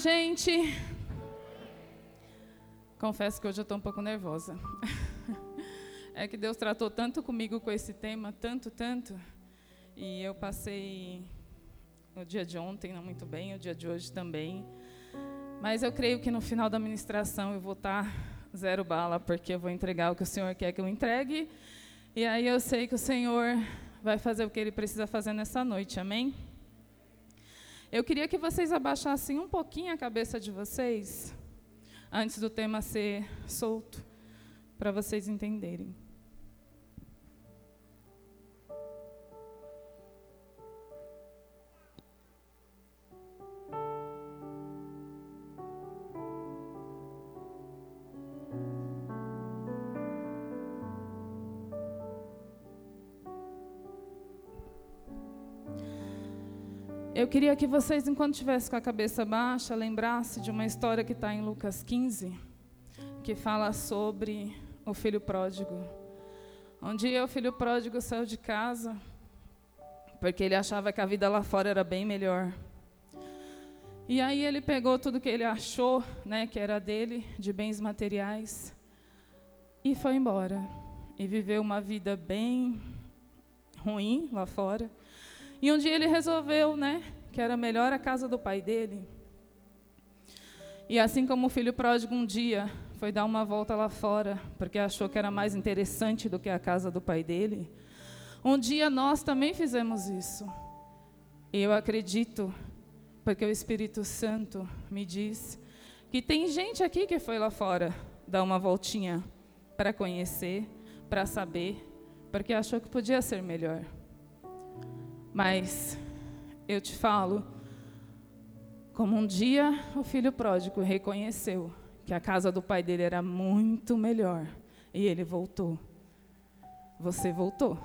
gente! Confesso que hoje eu estou um pouco nervosa. É que Deus tratou tanto comigo com esse tema, tanto, tanto. E eu passei o dia de ontem não muito bem, o dia de hoje também. Mas eu creio que no final da ministração eu vou estar zero bala, porque eu vou entregar o que o Senhor quer que eu entregue. E aí eu sei que o Senhor vai fazer o que Ele precisa fazer nessa noite, amém? Eu queria que vocês abaixassem um pouquinho a cabeça de vocês, antes do tema ser solto, para vocês entenderem. Eu queria que vocês, enquanto estivessem com a cabeça baixa, lembrassem de uma história que está em Lucas 15, que fala sobre o filho pródigo. Um dia o filho pródigo saiu de casa, porque ele achava que a vida lá fora era bem melhor. E aí ele pegou tudo que ele achou, né, que era dele, de bens materiais, e foi embora. E viveu uma vida bem ruim lá fora. E um dia ele resolveu, né, que era melhor a casa do pai dele. E assim como o filho pródigo um dia foi dar uma volta lá fora, porque achou que era mais interessante do que a casa do pai dele, um dia nós também fizemos isso. E eu acredito, porque o Espírito Santo me diz, que tem gente aqui que foi lá fora dar uma voltinha para conhecer, para saber, porque achou que podia ser melhor. Mas eu te falo, como um dia o filho pródigo reconheceu que a casa do pai dele era muito melhor e ele voltou. Você voltou.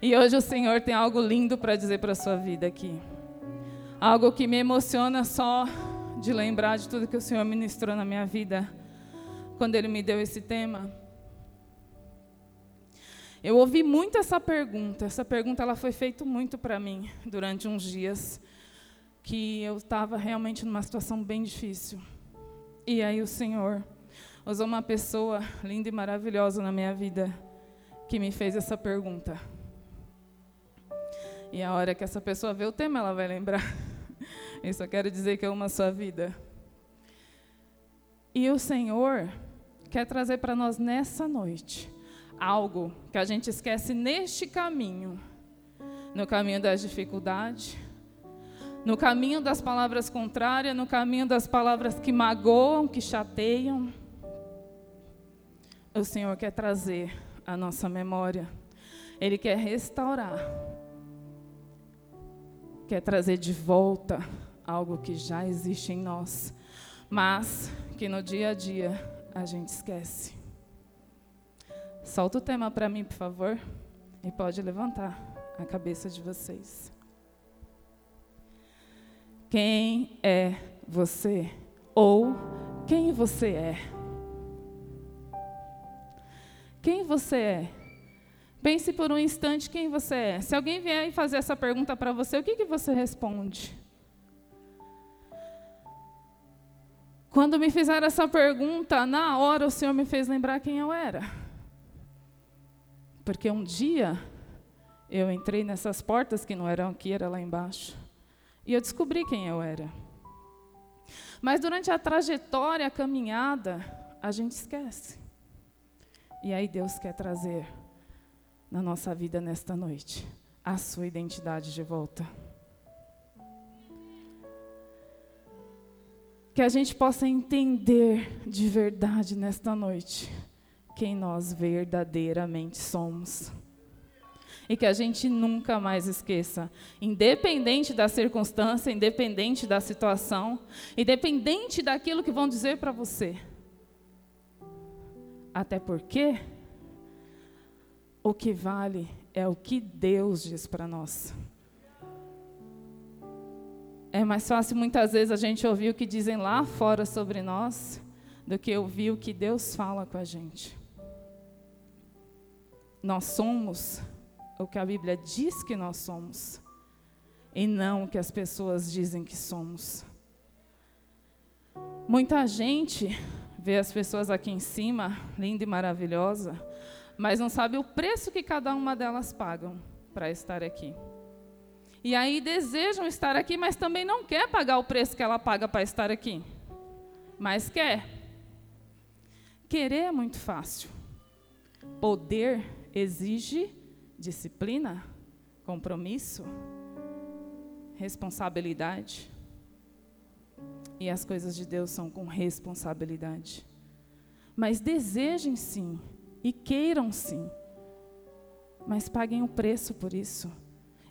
E hoje o Senhor tem algo lindo para dizer para a sua vida aqui. Algo que me emociona só de lembrar de tudo que o Senhor ministrou na minha vida quando Ele me deu esse tema. Eu ouvi muito essa pergunta. Essa pergunta ela foi feita muito para mim durante uns dias que eu estava realmente numa situação bem difícil. E aí o Senhor usou uma pessoa linda e maravilhosa na minha vida que me fez essa pergunta. E a hora que essa pessoa vê o tema, ela vai lembrar. Eu só quero dizer que eu amo a sua vida. E o Senhor quer trazer para nós nessa noite algo que a gente esquece neste caminho no caminho das dificuldades, no caminho das palavras contrárias, no caminho das palavras que magoam, que chateiam. O Senhor quer trazer a nossa memória, Ele quer restaurar, quer trazer de volta algo que já existe em nós, mas que no dia a dia a gente esquece. Solta o tema para mim, por favor. E pode levantar a cabeça de vocês. Quem é você? Ou quem você é? Quem você é? Pense por um instante quem você é. Se alguém vier e fazer essa pergunta para você, o que, que você responde? Quando me fizeram essa pergunta, na hora o Senhor me fez lembrar quem eu era. Porque um dia eu entrei nessas portas que não eram aqui, era lá embaixo. E eu descobri quem eu era. Mas durante a trajetória, a caminhada, a gente esquece. E aí Deus quer trazer na nossa vida nesta noite a sua identidade de volta. Que a gente possa entender de verdade nesta noite quem nós verdadeiramente somos. E que a gente nunca mais esqueça, independente da circunstância, independente da situação, independente daquilo que vão dizer para você. Até porque o que vale é o que Deus diz para nós. É mais fácil muitas vezes a gente ouvir o que dizem lá fora sobre nós do que ouvir o que Deus fala com a gente. Nós somos o que a Bíblia diz que nós somos, e não o que as pessoas dizem que somos. Muita gente vê as pessoas aqui em cima, linda e maravilhosa, mas não sabe o preço que cada uma delas pagam para estar aqui. E aí desejam estar aqui, mas também não quer pagar o preço que ela paga para estar aqui. Mas quer. Querer é muito fácil. Poder exige disciplina, compromisso, responsabilidade. E as coisas de Deus são com responsabilidade. Mas desejem sim, e queiram sim, mas paguem o preço por isso.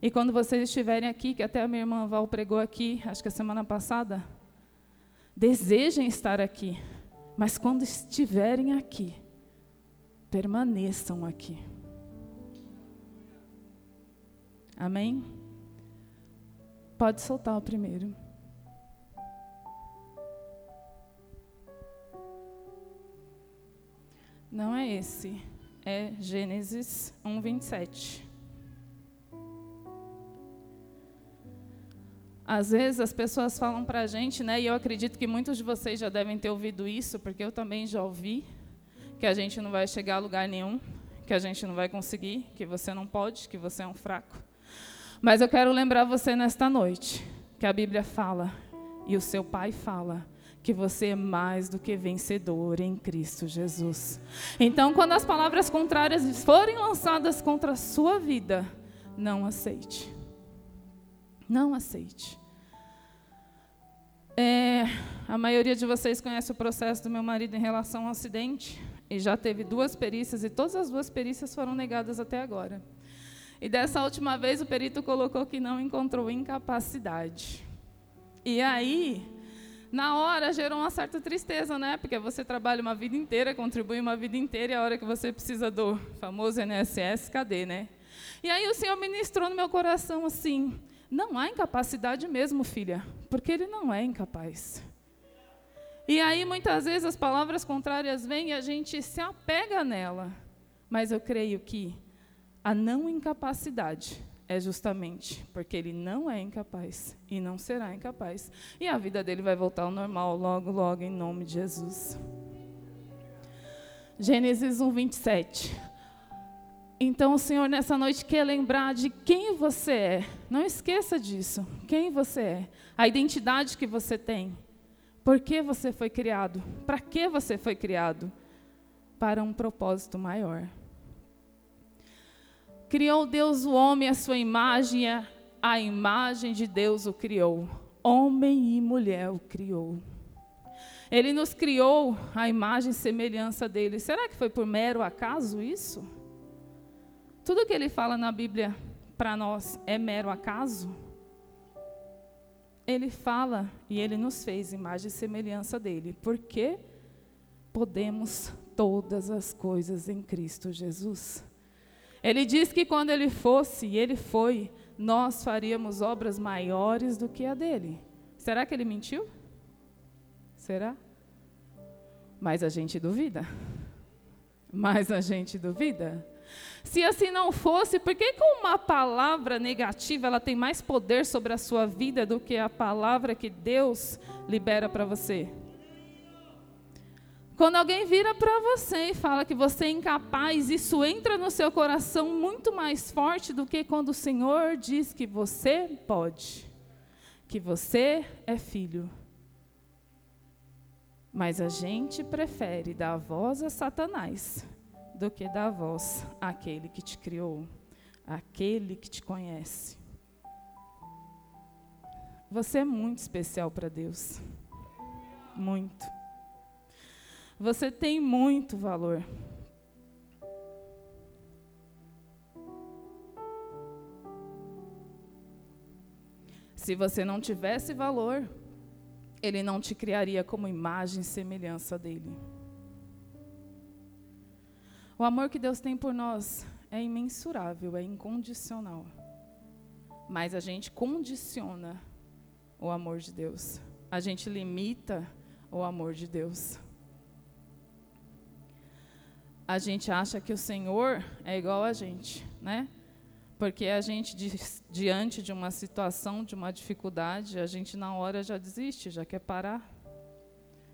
E quando vocês estiverem aqui, que até a minha irmã Val pregou aqui, acho que a semana passada, desejem estar aqui, mas quando estiverem aqui, permaneçam aqui. Amém? Pode soltar o primeiro. Não é esse. É Gênesis 1, 27. Às vezes as pessoas falam para a gente, né, e eu acredito que muitos de vocês já devem ter ouvido isso, porque eu também já ouvi, que a gente não vai chegar a lugar nenhum, que a gente não vai conseguir, que você não pode, que você é um fraco. Mas eu quero lembrar você nesta noite que a Bíblia fala e o seu pai fala que você é mais do que vencedor em Cristo Jesus. Então, quando as palavras contrárias forem lançadas contra a sua vida, não aceite. Não aceite. É, a maioria de vocês conhece o processo do meu marido em relação ao acidente e já teve duas perícias e todas as duas perícias foram negadas até agora. E dessa última vez o perito colocou que não encontrou incapacidade. E aí, na hora gerou uma certa tristeza, né? Porque você trabalha uma vida inteira, contribui uma vida inteira, e a hora que você precisa do famoso NSS, cadê, né? E aí o Senhor ministrou no meu coração assim: não há incapacidade mesmo, filha, porque ele não é incapaz. E aí muitas vezes as palavras contrárias vêm e a gente se apega nela. Mas eu creio que a não incapacidade é justamente porque ele não é incapaz e não será incapaz. E a vida dele vai voltar ao normal logo, logo, em nome de Jesus. Gênesis 1, 27. Então o Senhor nessa noite quer lembrar de quem você é. Não esqueça disso. Quem você é. A identidade que você tem. Por que você foi criado? Para que você foi criado? Para um propósito maior. Criou Deus o homem à sua imagem, a imagem de Deus o criou. Homem e mulher o criou. Ele nos criou a imagem e semelhança dele. Será que foi por mero acaso isso? Tudo que ele fala na Bíblia para nós é mero acaso? Ele fala e ele nos fez imagem e semelhança dele. Porque podemos todas as coisas em Cristo Jesus. Ele diz que quando ele fosse, e ele foi, nós faríamos obras maiores do que a dele. Será que ele mentiu? Será? Mas a gente duvida. Mas a gente duvida. Se assim não fosse, por que uma palavra negativa ela tem mais poder sobre a sua vida do que a palavra que Deus libera para você? Quando alguém vira para você e fala que você é incapaz, isso entra no seu coração muito mais forte do que quando o Senhor diz que você pode, que você é filho. Mas a gente prefere dar voz a Satanás do que dar voz àquele que te criou, àquele que te conhece. Você é muito especial para Deus. Muito. Você tem muito valor. Se você não tivesse valor, ele não te criaria como imagem e semelhança dele. O amor que Deus tem por nós é imensurável, é incondicional. Mas a gente condiciona o amor de Deus. A gente limita o amor de Deus a gente acha que o Senhor é igual a gente, né? Porque a gente, diante de uma situação, de uma dificuldade, a gente na hora já desiste, já quer parar.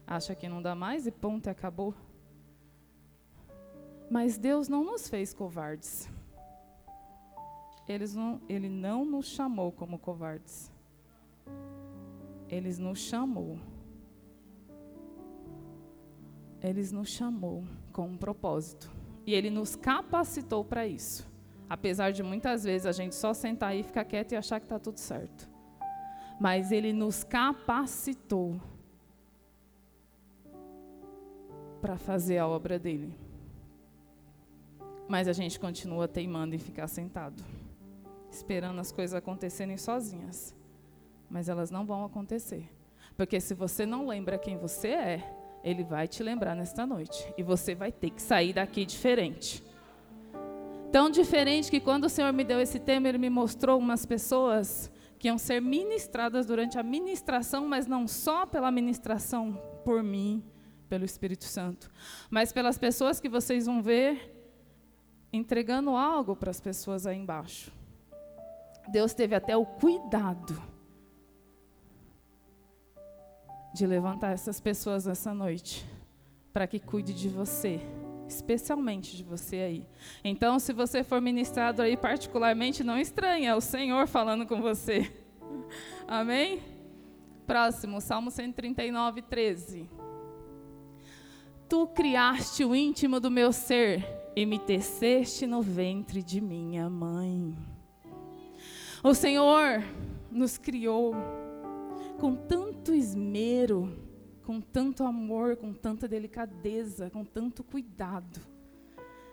acha que não dá mais e ponto, acabou. Mas Deus não nos fez covardes. Não, ele não nos chamou como covardes. Ele nos chamou. Ele nos chamou com um propósito. E Ele nos capacitou para isso. Apesar de muitas vezes a gente só sentar aí, ficar quieto e achar que está tudo certo. Mas Ele nos capacitou para fazer a obra dele. Mas a gente continua teimando em ficar sentado, esperando as coisas acontecerem sozinhas. Mas elas não vão acontecer. Porque se você não lembra quem você é, ele vai te lembrar nesta noite. E você vai ter que sair daqui diferente. Tão diferente que quando o Senhor me deu esse tema, Ele me mostrou umas pessoas que iam ser ministradas durante a ministração, mas não só pela ministração por mim, pelo Espírito Santo, mas pelas pessoas que vocês vão ver entregando algo para as pessoas aí embaixo. Deus teve até o cuidado de levantar essas pessoas nessa noite, para que cuide de você, especialmente de você aí. Então, se você for ministrado aí particularmente, não estranhe, é o Senhor falando com você. Amém? Próximo, Salmo 139, 13. Tu criaste o íntimo do meu ser e me teceste no ventre de minha mãe. O Senhor nos criou com tanto esmero, com tanto amor, com tanta delicadeza, com tanto cuidado,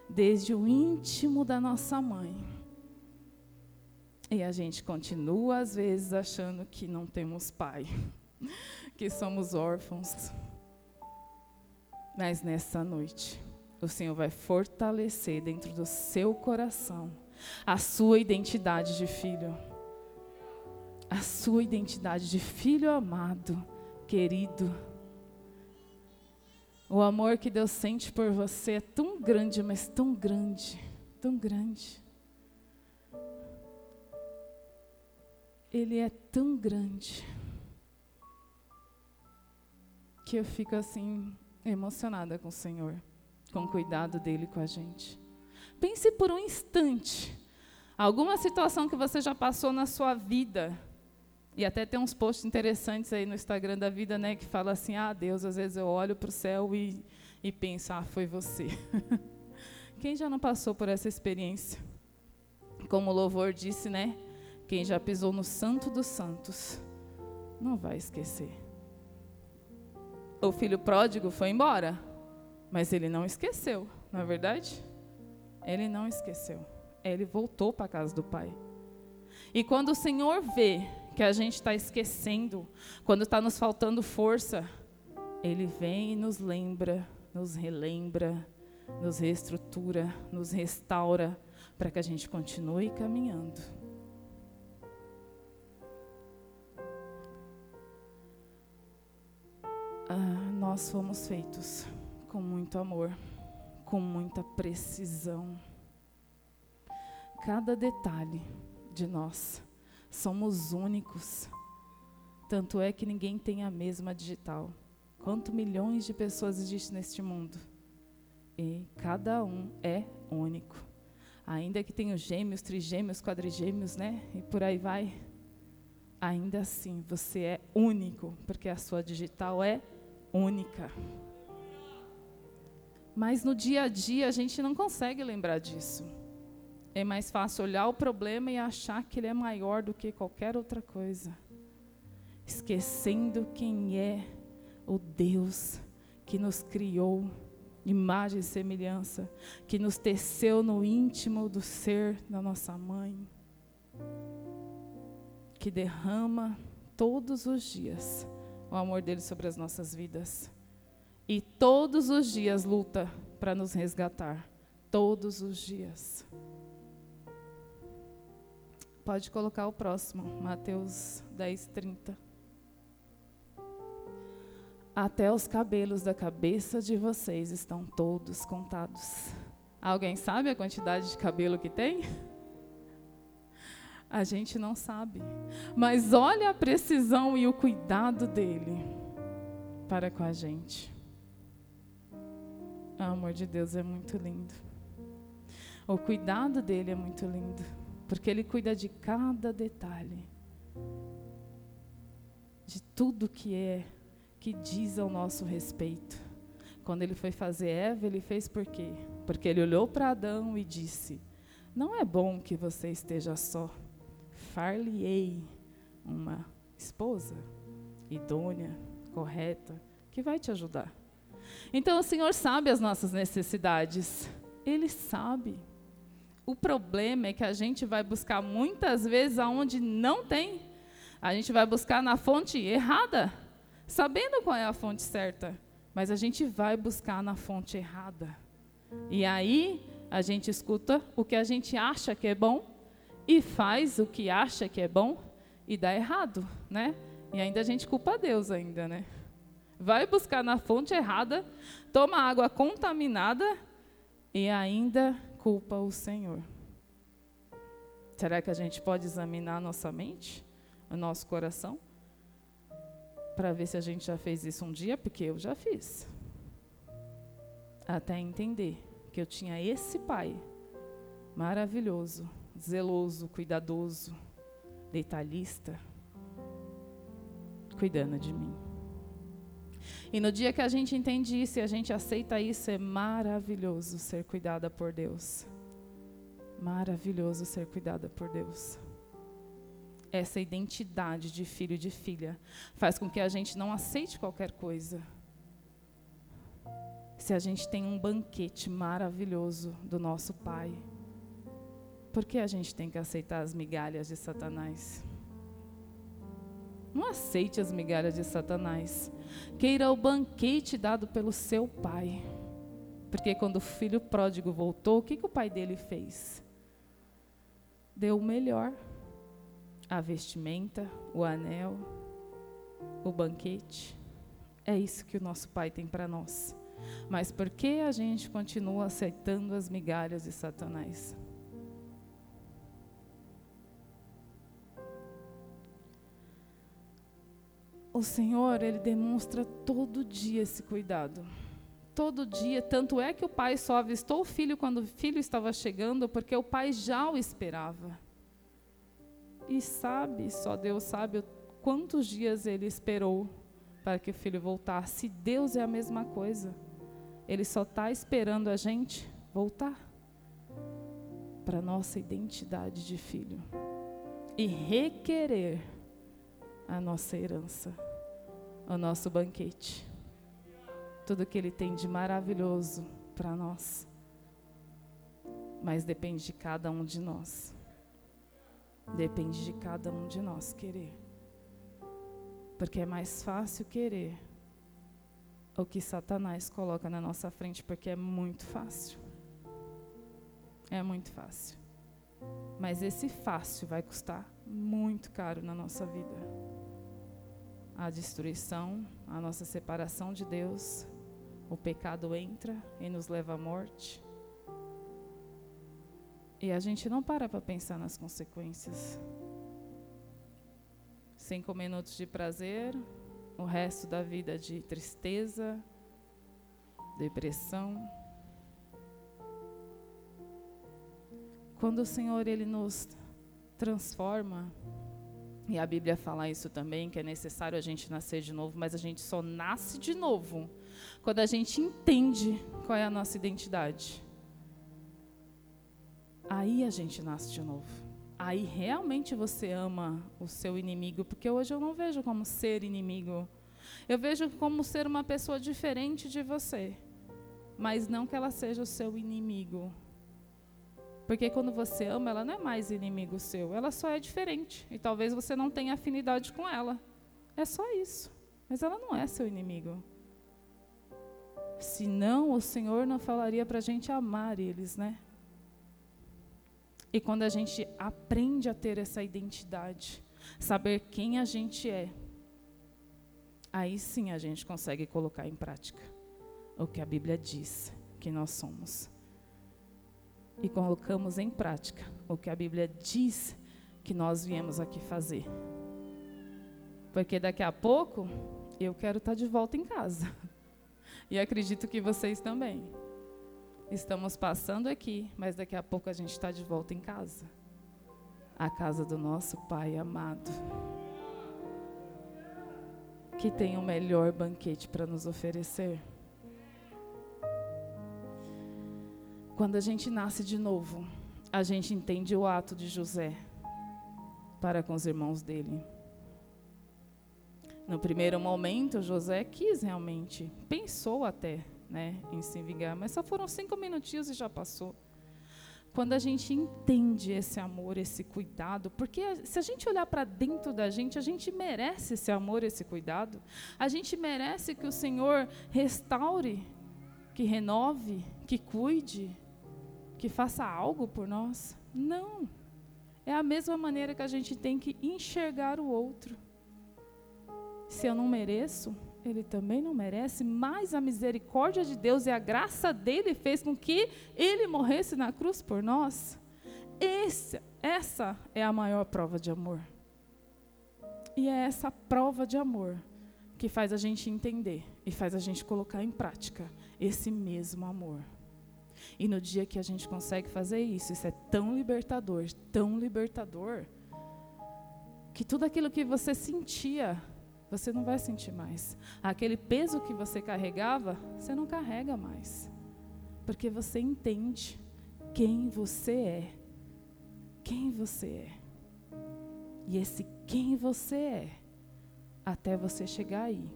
desde o íntimo da nossa mãe. E a gente continua, às vezes, achando que não temos pai, que somos órfãos. Mas nessa noite, o Senhor vai fortalecer dentro do seu coração a sua identidade de filho a sua identidade de filho amado, querido. O amor que Deus sente por você é tão grande, mas tão grande, tão grande. Ele é tão grande que eu fico assim emocionada com o Senhor, com o cuidado dele com a gente. Pense por um instante alguma situação que você já passou na sua vida e até tem uns posts interessantes aí no Instagram da vida, né, que fala assim: "Ah, Deus, às vezes eu olho para o céu e e penso: "Ah, foi você". Quem já não passou por essa experiência? Como o louvor disse, né? Quem já pisou no santo dos santos não vai esquecer. O filho pródigo foi embora, mas ele não esqueceu, não é verdade? Ele não esqueceu. Ele voltou para a casa do pai. E quando o Senhor vê que a gente está esquecendo, quando está nos faltando força, Ele vem e nos lembra, nos relembra, nos reestrutura, nos restaura, para que a gente continue caminhando. Ah, nós fomos feitos com muito amor, com muita precisão. Cada detalhe de nós Somos únicos. Tanto é que ninguém tem a mesma digital. Quanto milhões de pessoas existem neste mundo? E cada um é único. Ainda que tenha gêmeos, trigêmeos, quadrigêmeos, né? E por aí vai. Ainda assim, você é único, porque a sua digital é única. Mas no dia a dia a gente não consegue lembrar disso. É mais fácil olhar o problema e achar que ele é maior do que qualquer outra coisa, esquecendo quem é o Deus que nos criou, imagem e semelhança, que nos teceu no íntimo do ser da nossa mãe, que derrama todos os dias o amor dele sobre as nossas vidas e todos os dias luta para nos resgatar, todos os dias. Pode colocar o próximo, Mateus 10, 30. Até os cabelos da cabeça de vocês estão todos contados. Alguém sabe a quantidade de cabelo que tem? A gente não sabe. Mas olha a precisão e o cuidado dele para com a gente. O amor de Deus é muito lindo. O cuidado dele é muito lindo, porque ele cuida de cada detalhe, de tudo que é, que diz ao nosso respeito. Quando ele foi fazer Eva, ele fez por quê? Porque ele olhou para Adão e disse: Não é bom que você esteja só. Far-lhe-ei uma esposa idônea, correta, que vai te ajudar. Então o Senhor sabe as nossas necessidades. Ele sabe. O problema é que a gente vai buscar muitas vezes aonde não tem. A gente vai buscar na fonte errada, sabendo qual é a fonte certa, mas a gente vai buscar na fonte errada. E aí a gente escuta o que a gente acha que é bom e faz o que acha que é bom e dá errado, né? E ainda a gente culpa Deus ainda, né? Vai buscar na fonte errada, toma água contaminada e ainda culpa o Senhor. Será que a gente pode examinar a nossa mente, o nosso coração? Para ver se a gente já fez isso um dia, porque eu já fiz. Até entender que eu tinha esse pai maravilhoso, zeloso, cuidadoso, detalhista, cuidando de mim. E no dia que a gente entende isso e a gente aceita isso, é maravilhoso ser cuidada por Deus. Maravilhoso ser cuidada por Deus. Essa identidade de filho e de filha faz com que a gente não aceite qualquer coisa. Se a gente tem um banquete maravilhoso do nosso Pai, por que a gente tem que aceitar as migalhas de Satanás? Não aceite as migalhas de Satanás. Queira o banquete dado pelo seu pai. Porque quando o filho pródigo voltou, o que, que o pai dele fez? Deu o melhor: a vestimenta, o anel, o banquete. É isso que o nosso pai tem para nós. Mas por que a gente continua aceitando as migalhas de Satanás? O Senhor, ele demonstra todo dia esse cuidado. Todo dia, tanto é que o pai só avistou o filho quando o filho estava chegando, porque o pai já o esperava. E sabe, só Deus sabe quantos dias ele esperou para que o filho voltasse. Deus é a mesma coisa. Ele só está esperando a gente voltar para nossa identidade de filho e requerer a nossa herança, o nosso banquete. Tudo que Ele tem de maravilhoso para nós. Mas depende de cada um de nós. Depende de cada um de nós querer. Porque é mais fácil querer o que Satanás coloca na nossa frente, porque é muito fácil. É muito fácil. Mas esse fácil vai custar muito caro na nossa vida. A destruição, a nossa separação de Deus, o pecado entra e nos leva à morte. E a gente não para para pensar nas consequências. Cinco minutos de prazer, o resto da vida de tristeza, depressão. Quando o Senhor ele nos transforma, e a Bíblia fala isso também, que é necessário a gente nascer de novo, mas a gente só nasce de novo quando a gente entende qual é a nossa identidade. Aí a gente nasce de novo. Aí realmente você ama o seu inimigo, porque hoje eu não vejo como ser inimigo. Eu vejo como ser uma pessoa diferente de você, mas não que ela seja o seu inimigo. Porque quando você ama, ela não é mais inimigo seu, ela só é diferente. E talvez você não tenha afinidade com ela. É só isso. Mas ela não é seu inimigo. Senão, o Senhor não falaria para a gente amar eles, né? E quando a gente aprende a ter essa identidade, saber quem a gente é, aí sim a gente consegue colocar em prática o que a Bíblia diz que nós somos e colocamos em prática o que a Bíblia diz que nós viemos aqui fazer. Porque daqui a pouco Eu quero estar de volta em casa. E acredito que vocês também. Estamos passando aqui, mas daqui a pouco a gente está de volta em casa a casa do nosso Pai amado, que tem o melhor banquete para nos oferecer. Quando a gente nasce de novo, a gente entende o ato de José para com os irmãos dele. No primeiro momento, José quis realmente, pensou até né, em se vingar, mas só foram cinco minutinhos e já passou. Quando a gente entende esse amor, esse cuidado, porque se a gente olhar para dentro da gente, a gente merece esse amor, esse cuidado. A gente merece que o Senhor restaure, que renove, que cuide, que faça algo por nós. Não. É a mesma maneira que a gente tem que enxergar o outro. Se eu não mereço, ele também não merece, mas a misericórdia de Deus e a graça dele fez com que ele morresse na cruz por nós. Esse, essa é a maior prova de amor. E é essa prova de amor que faz a gente entender e faz a gente colocar em prática esse mesmo amor. E no dia que a gente consegue fazer isso, isso é tão libertador, tão libertador, que tudo aquilo que você sentia você não vai sentir mais. Aquele peso que você carregava, você não carrega mais. Porque você entende quem você é. Quem você é. E esse quem você é, até você chegar aí,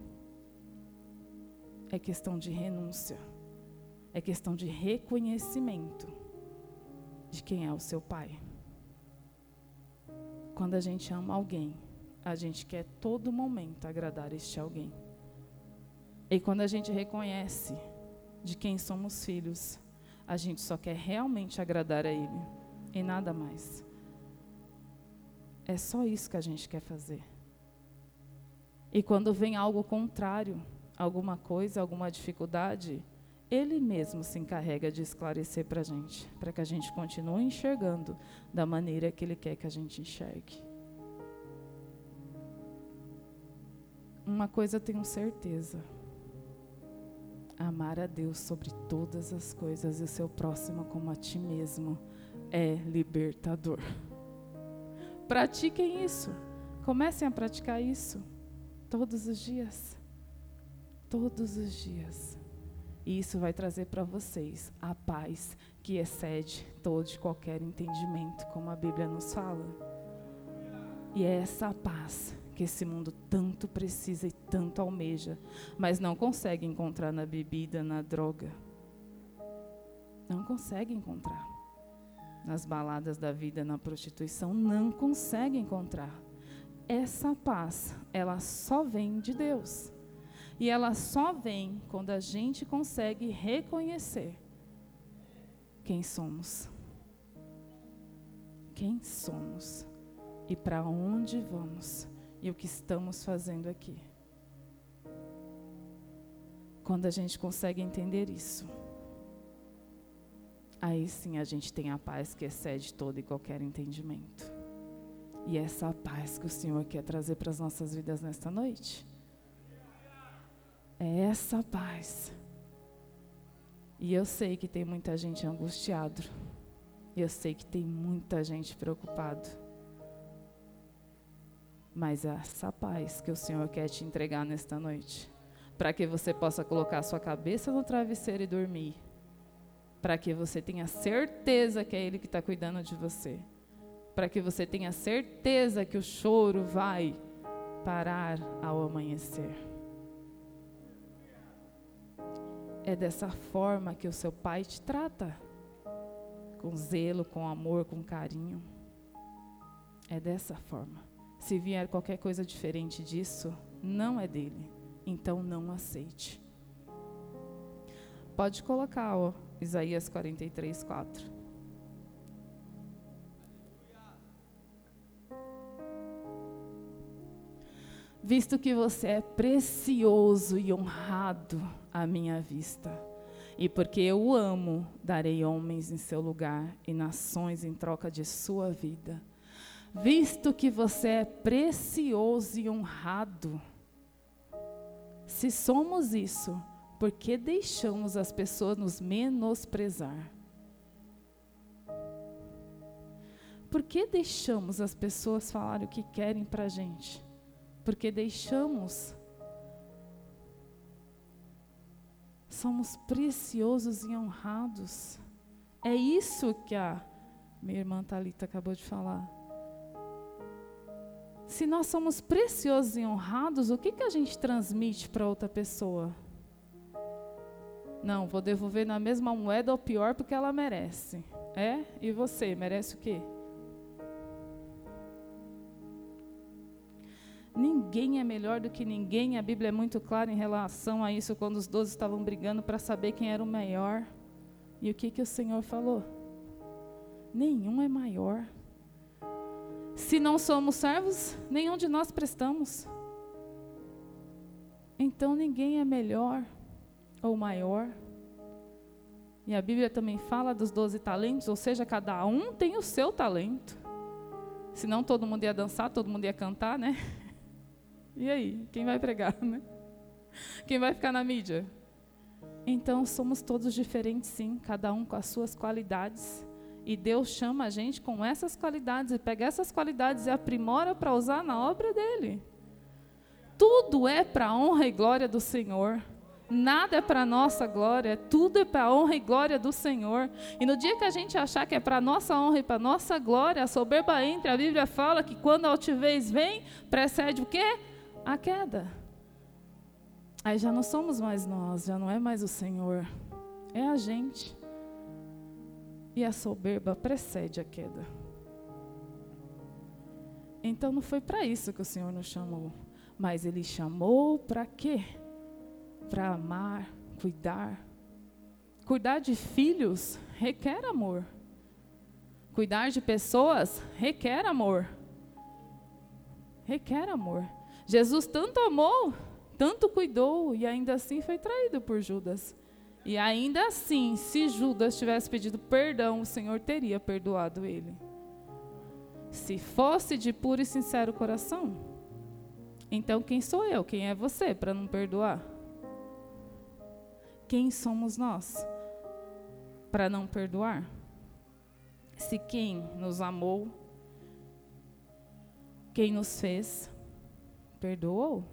é questão de renúncia. É questão de reconhecimento de quem é o seu pai. Quando a gente ama alguém, a gente quer todo momento agradar este alguém. E quando a gente reconhece de quem somos filhos, a gente só quer realmente agradar a Ele e nada mais. É só isso que a gente quer fazer. E quando vem algo contrário, alguma coisa, alguma dificuldade, Ele mesmo se encarrega de esclarecer para a gente, para que a gente continue enxergando da maneira que Ele quer que a gente enxergue. Uma coisa eu tenho certeza: amar a Deus sobre todas as coisas e o seu próximo como a ti mesmo é libertador. Pratiquem isso. Comecem a praticar isso todos os dias. Todos os dias. E isso vai trazer para vocês a paz que excede todo e qualquer entendimento, como a Bíblia nos fala. E é essa paz que esse mundo tanto precisa e tanto almeja, mas não consegue encontrar na bebida, na droga. Não consegue encontrar. Nas baladas da vida, na prostituição, não consegue encontrar. Essa paz, ela só vem de Deus. E ela só vem quando a gente consegue reconhecer quem somos. Quem somos e para onde vamos e o que estamos fazendo aqui. Quando a gente consegue entender isso, aí sim a gente tem a paz que excede todo e qualquer entendimento. E é essa paz que o Senhor quer trazer para as nossas vidas nesta noite. É essa paz. E eu sei que tem muita gente angustiado. E eu sei que tem muita gente preocupado. Mas é essa paz que o Senhor quer te entregar nesta noite, para que você possa colocar sua cabeça no travesseiro e dormir, para que você tenha certeza que é Ele que está cuidando de você, para que você tenha certeza que o choro vai parar ao amanhecer. É dessa forma que o seu pai te trata, com zelo, com amor, com carinho. É dessa forma. Se vier qualquer coisa diferente disso, não é dele. Então não aceite. Pode colocar, ó, Isaías 43, 4. Visto que você é precioso e honrado à minha vista, e porque eu o amo, darei homens em seu lugar e nações em troca de sua vida visto que você é precioso e honrado. Se somos isso, por que deixamos as pessoas nos menosprezar? Por que deixamos as pessoas falar o que querem para a gente? Porque deixamos. Somos preciosos e honrados. É isso que a minha irmã Talita acabou de falar. Se nós somos preciosos e honrados, o que, que a gente transmite para outra pessoa? Não, vou devolver na mesma moeda ou pior porque ela merece. É? E você, merece o quê? Ninguém é melhor do que ninguém. A Bíblia é muito clara em relação a isso, quando os doze estavam brigando para saber quem era o maior. E o que, que o Senhor falou? Nenhum é maior. Se não somos servos, nenhum de nós prestamos. Então ninguém é melhor ou maior. E a Bíblia também fala dos doze talentos, ou seja, cada um tem o seu talento. Senão todo mundo ia dançar, todo mundo ia cantar, né? E aí, quem vai pregar, né? Quem vai ficar na mídia? Então somos todos diferentes, sim, cada um com as suas qualidades. E Deus chama a gente com essas qualidades e pega essas qualidades e aprimora para usar na obra dele. Tudo é para honra e glória do Senhor. Nada é para nossa glória, tudo é para honra e glória do Senhor. E no dia que a gente achar que é para nossa honra e para nossa glória, a soberba entra. A Bíblia fala que quando a altivez vem, precede o quê? A queda. Aí já não somos mais nós, já não é mais o Senhor, é a gente. E a soberba precede a queda. Então não foi para isso que o Senhor nos chamou, mas Ele chamou para quê? Para amar, cuidar. Cuidar de filhos requer amor. Cuidar de pessoas requer amor. Requer amor. Jesus tanto amou tanto cuidou e ainda assim foi traído por Judas. E ainda assim, se Judas tivesse pedido perdão, o Senhor teria perdoado ele. Se fosse de puro e sincero coração. Então, quem sou eu? Quem é você para não perdoar? Quem somos nós para não perdoar? Se quem nos amou, quem nos fez, perdoou?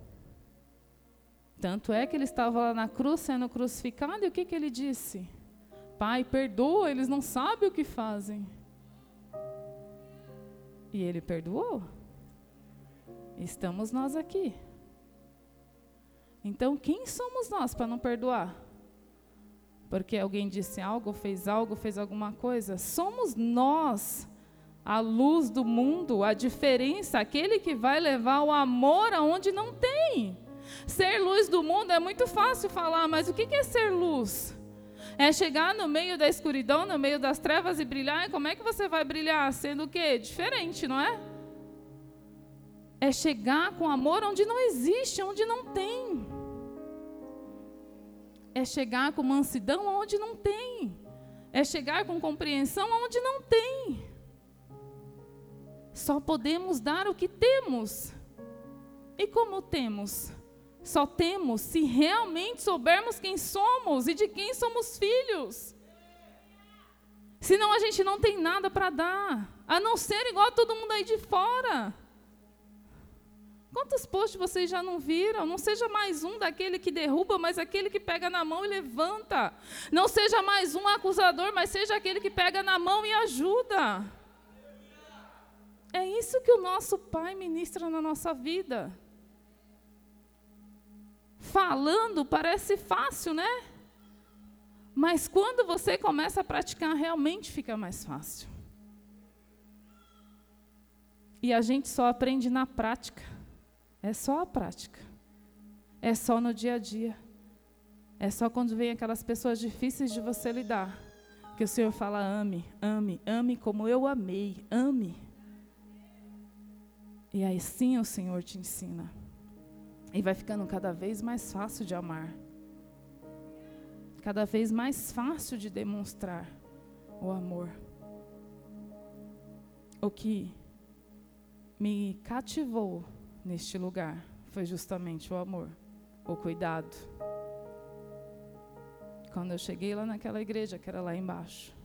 Tanto é que ele estava lá na cruz sendo crucificado, e o que, que ele disse? Pai, perdoa, eles não sabem o que fazem. E ele perdoou. Estamos nós aqui. Então, quem somos nós para não perdoar? Porque alguém disse algo, fez algo, fez alguma coisa? Somos nós, a luz do mundo, a diferença, aquele que vai levar o amor aonde não tem. Ser luz do mundo é muito fácil falar, mas o que é ser luz? É chegar no meio da escuridão, no meio das trevas e brilhar. E como é que você vai brilhar? Sendo o quê? Diferente, não é? É chegar com amor onde não existe, onde não tem. É chegar com mansidão onde não tem. É chegar com compreensão onde não tem. Só podemos dar o que temos. E como temos? Só temos se realmente soubermos quem somos e de quem somos filhos. Senão a gente não tem nada para dar, a não ser igual a todo mundo aí de fora. Quantos posts vocês já não viram? Não seja mais um daquele que derruba, mas aquele que pega na mão e levanta. Não seja mais um acusador, mas seja aquele que pega na mão e ajuda. É isso que o nosso Pai ministra na nossa vida falando parece fácil, né? Mas quando você começa a praticar, realmente fica mais fácil. E a gente só aprende na prática. É só a prática. É só no dia a dia. É só quando vem aquelas pessoas difíceis de você lidar. Que o Senhor fala: ame, ame, ame como eu amei, ame. E aí sim o Senhor te ensina. E vai ficando cada vez mais fácil de amar. Cada vez mais fácil de demonstrar o amor. O que me cativou neste lugar foi justamente o amor. o cuidado. Quando eu cheguei lá naquela igreja, que era lá embaixo,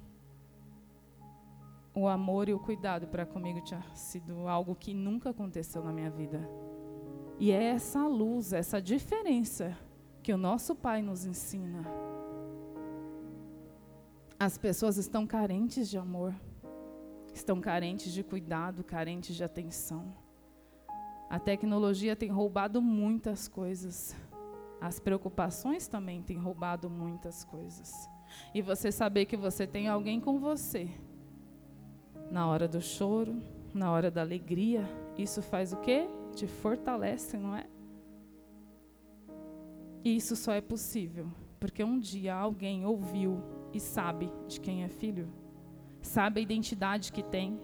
o amor e o cuidado para comigo tinha sido algo que nunca aconteceu na minha vida. E é essa luz, essa diferença que o nosso Pai nos ensina. As pessoas estão carentes de amor, estão carentes de cuidado, carentes de atenção. A tecnologia tem roubado muitas coisas. As preocupações também têm roubado muitas coisas. E você saber que você tem alguém com você na hora do choro, na hora da alegria, isso faz o quê? Te fortalece, não é? E isso só é possível porque um dia alguém ouviu e sabe de quem é filho, sabe a identidade que tem,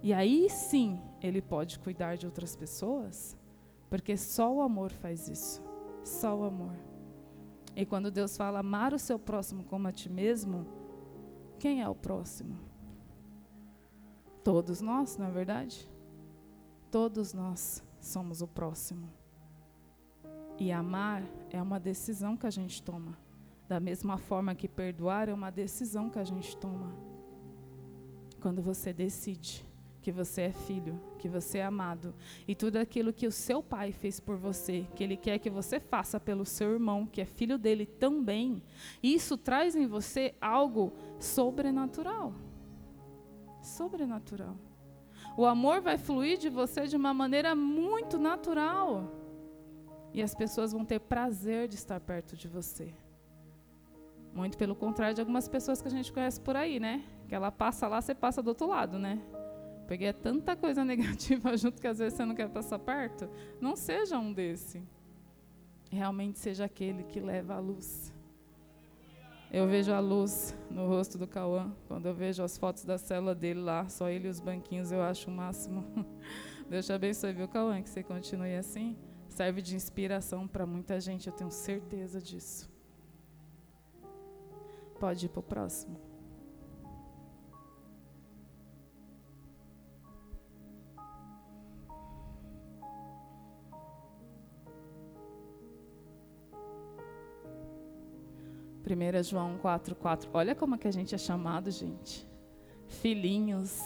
e aí sim ele pode cuidar de outras pessoas, porque só o amor faz isso. Só o amor. E quando Deus fala amar o seu próximo como a ti mesmo, quem é o próximo? Todos nós, não é verdade? Todos nós somos o próximo. E amar é uma decisão que a gente toma. Da mesma forma que perdoar é uma decisão que a gente toma. Quando você decide que você é filho, que você é amado, e tudo aquilo que o seu pai fez por você, que ele quer que você faça pelo seu irmão, que é filho dele também, isso traz em você algo sobrenatural. Sobrenatural. O amor vai fluir de você de uma maneira muito natural. E as pessoas vão ter prazer de estar perto de você. Muito pelo contrário de algumas pessoas que a gente conhece por aí, né? Que ela passa lá, você passa do outro lado, né? Peguei é tanta coisa negativa junto que às vezes você não quer passar perto. Não seja um desse. Realmente seja aquele que leva a luz. Eu vejo a luz no rosto do Cauã. Quando eu vejo as fotos da célula dele lá, só ele e os banquinhos, eu acho o máximo. Deus te abençoe, viu, Cauã? Que você continue assim. Serve de inspiração para muita gente, eu tenho certeza disso. Pode ir para o próximo. Primeira João 4:4. Olha como é que a gente é chamado, gente. Filhinhos,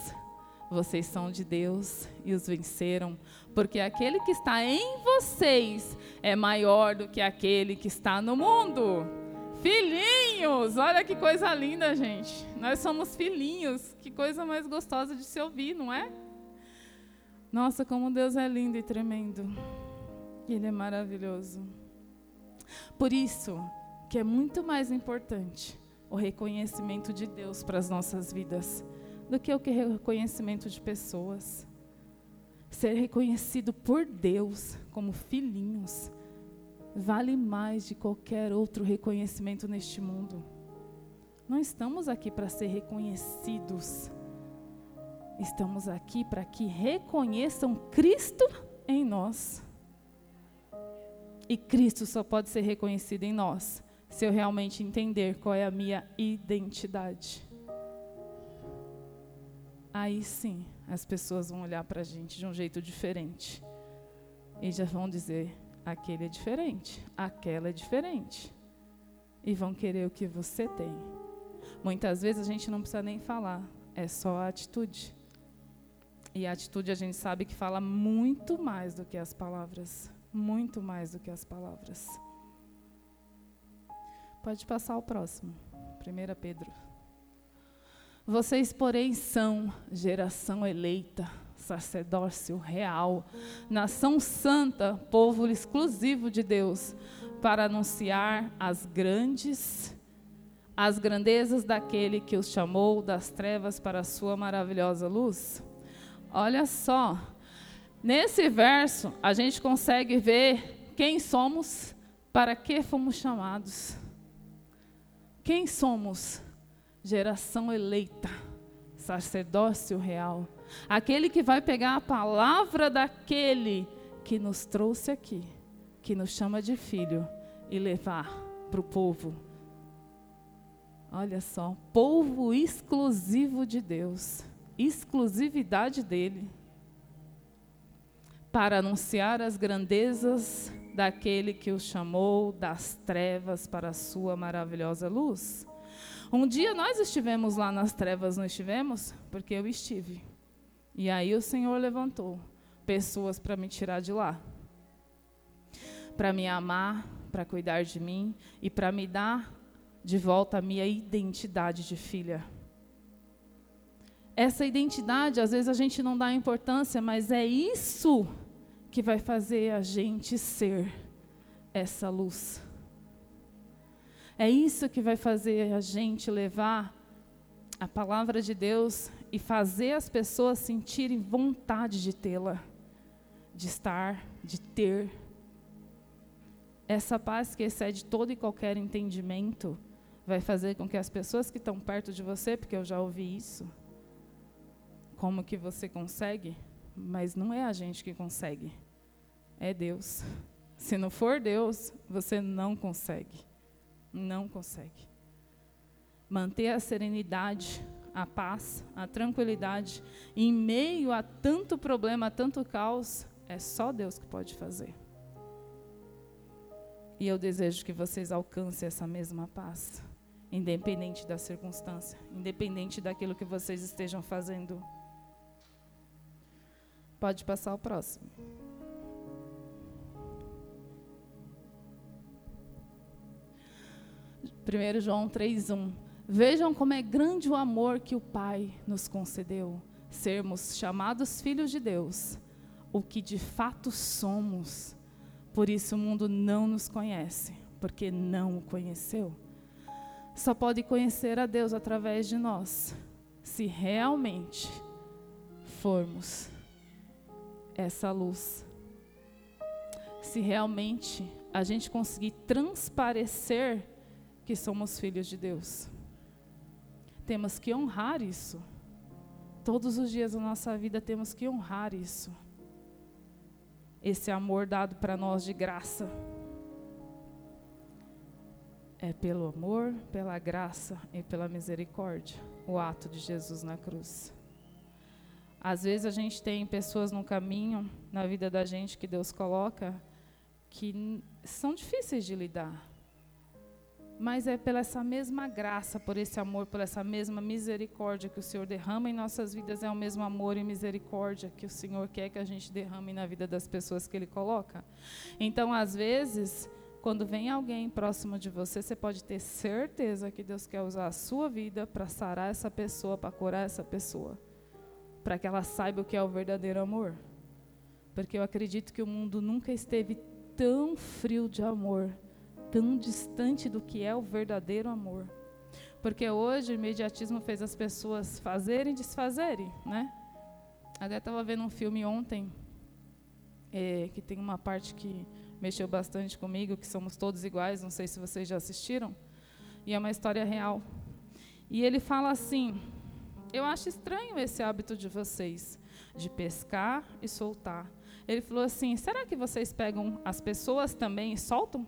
vocês são de Deus e os venceram, porque aquele que está em vocês é maior do que aquele que está no mundo. Filhinhos, olha que coisa linda, gente. Nós somos filhinhos, que coisa mais gostosa de se ouvir, não é? Nossa, como Deus é lindo e tremendo. Ele é maravilhoso. Por isso, que é muito mais importante o reconhecimento de Deus para as nossas vidas do que o reconhecimento de pessoas. Ser reconhecido por Deus como filhinhos vale mais de qualquer outro reconhecimento neste mundo. Não estamos aqui para ser reconhecidos. Estamos aqui para que reconheçam Cristo em nós. E Cristo só pode ser reconhecido em nós se eu realmente entender qual é a minha identidade. Aí sim, as pessoas vão olhar para a gente de um jeito diferente. E já vão dizer: aquele é diferente, aquela é diferente. E vão querer o que você tem. Muitas vezes a gente não precisa nem falar, é só a atitude. E a atitude a gente sabe que fala muito mais do que as palavras. Muito mais do que as palavras. Pode passar o próximo. 1 Pedro. Vocês, porém, são geração eleita, sacerdócio real, nação santa, povo exclusivo de Deus, para anunciar as grandes, as grandezas daquele que os chamou das trevas para a sua maravilhosa luz. Olha só, nesse verso a gente consegue ver quem somos, para que fomos chamados. Quem somos? geração eleita, sacerdócio real, aquele que vai pegar a palavra daquele que nos trouxe aqui, que nos chama de filho, e levar para o povo. Olha só, povo exclusivo de Deus, exclusividade dele, para anunciar as grandezas daquele que o chamou das trevas para a sua maravilhosa luz. Um dia nós estivemos lá nas trevas, não estivemos? Porque eu estive. E aí o Senhor levantou pessoas para me tirar de lá. Para me amar, para cuidar de mim e para me dar de volta a minha identidade de filha. Essa identidade, às vezes a gente não dá importância, mas é isso que vai fazer a gente ser essa luz. É isso que vai fazer a gente levar a palavra de Deus e fazer as pessoas sentirem vontade de tê-la, de estar, de ter. Essa paz que excede todo e qualquer entendimento vai fazer com que as pessoas que estão perto de você, porque eu já ouvi isso, como que você consegue? Mas não é a gente que consegue é Deus. Se não for Deus, você não consegue. Não consegue. Manter a serenidade, a paz, a tranquilidade, em meio a tanto problema, a tanto caos, é só Deus que pode fazer. E eu desejo que vocês alcancem essa mesma paz, independente da circunstância, independente daquilo que vocês estejam fazendo. Pode passar o próximo. 1 João 3,1. Vejam como é grande o amor que o Pai nos concedeu, sermos chamados filhos de Deus, o que de fato somos. Por isso o mundo não nos conhece, porque não o conheceu. Só pode conhecer a Deus através de nós, se realmente formos essa luz. Se realmente a gente conseguir transparecer que somos filhos de Deus. Temos que honrar isso. Todos os dias da nossa vida temos que honrar isso. Esse amor dado para nós de graça. É pelo amor, pela graça e pela misericórdia o ato de Jesus na cruz. Às vezes a gente tem pessoas no caminho, na vida da gente, que Deus coloca, que são difíceis de lidar mas é pela essa mesma graça, por esse amor, por essa mesma misericórdia que o Senhor derrama em nossas vidas, é o mesmo amor e misericórdia que o Senhor quer que a gente derrame na vida das pessoas que Ele coloca. Então, às vezes, quando vem alguém próximo de você, você pode ter certeza que Deus quer usar a sua vida para sarar essa pessoa, para curar essa pessoa, para que ela saiba o que é o verdadeiro amor. Porque eu acredito que o mundo nunca esteve tão frio de amor tão distante do que é o verdadeiro amor. Porque hoje o imediatismo fez as pessoas fazerem e desfazerem, né? Até estava vendo um filme ontem, é, que tem uma parte que mexeu bastante comigo, que somos todos iguais, não sei se vocês já assistiram, e é uma história real. E ele fala assim: Eu acho estranho esse hábito de vocês, de pescar e soltar. Ele falou assim: Será que vocês pegam as pessoas também e soltam?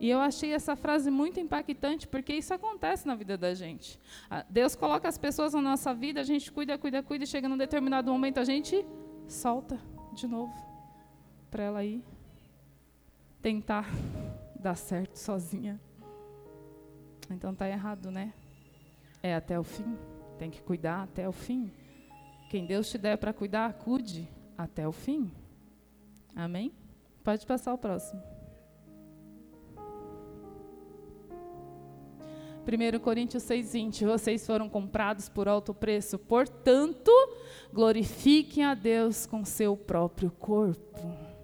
E eu achei essa frase muito impactante, porque isso acontece na vida da gente. Ah, Deus coloca as pessoas na nossa vida, a gente cuida, cuida, cuida, e chega num determinado momento a gente solta de novo para ela ir tentar dar certo sozinha. Então tá errado, né? É até o fim. Tem que cuidar até o fim. Quem Deus te der para cuidar, cuide até o fim. Amém? Pode passar o próximo. 1 Coríntios 6,20: Vocês foram comprados por alto preço, portanto, glorifiquem a Deus com seu próprio corpo.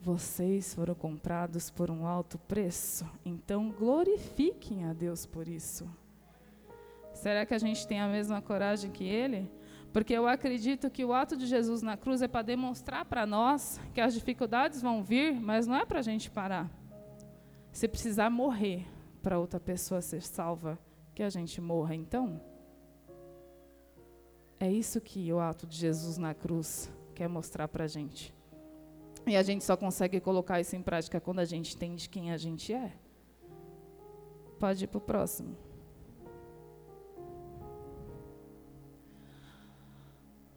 Vocês foram comprados por um alto preço, então glorifiquem a Deus por isso. Será que a gente tem a mesma coragem que ele? Porque eu acredito que o ato de Jesus na cruz é para demonstrar para nós que as dificuldades vão vir, mas não é para a gente parar. Se precisar morrer, para outra pessoa ser salva, que a gente morra então? É isso que o ato de Jesus na cruz quer mostrar para a gente. E a gente só consegue colocar isso em prática quando a gente entende quem a gente é. Pode ir para o próximo.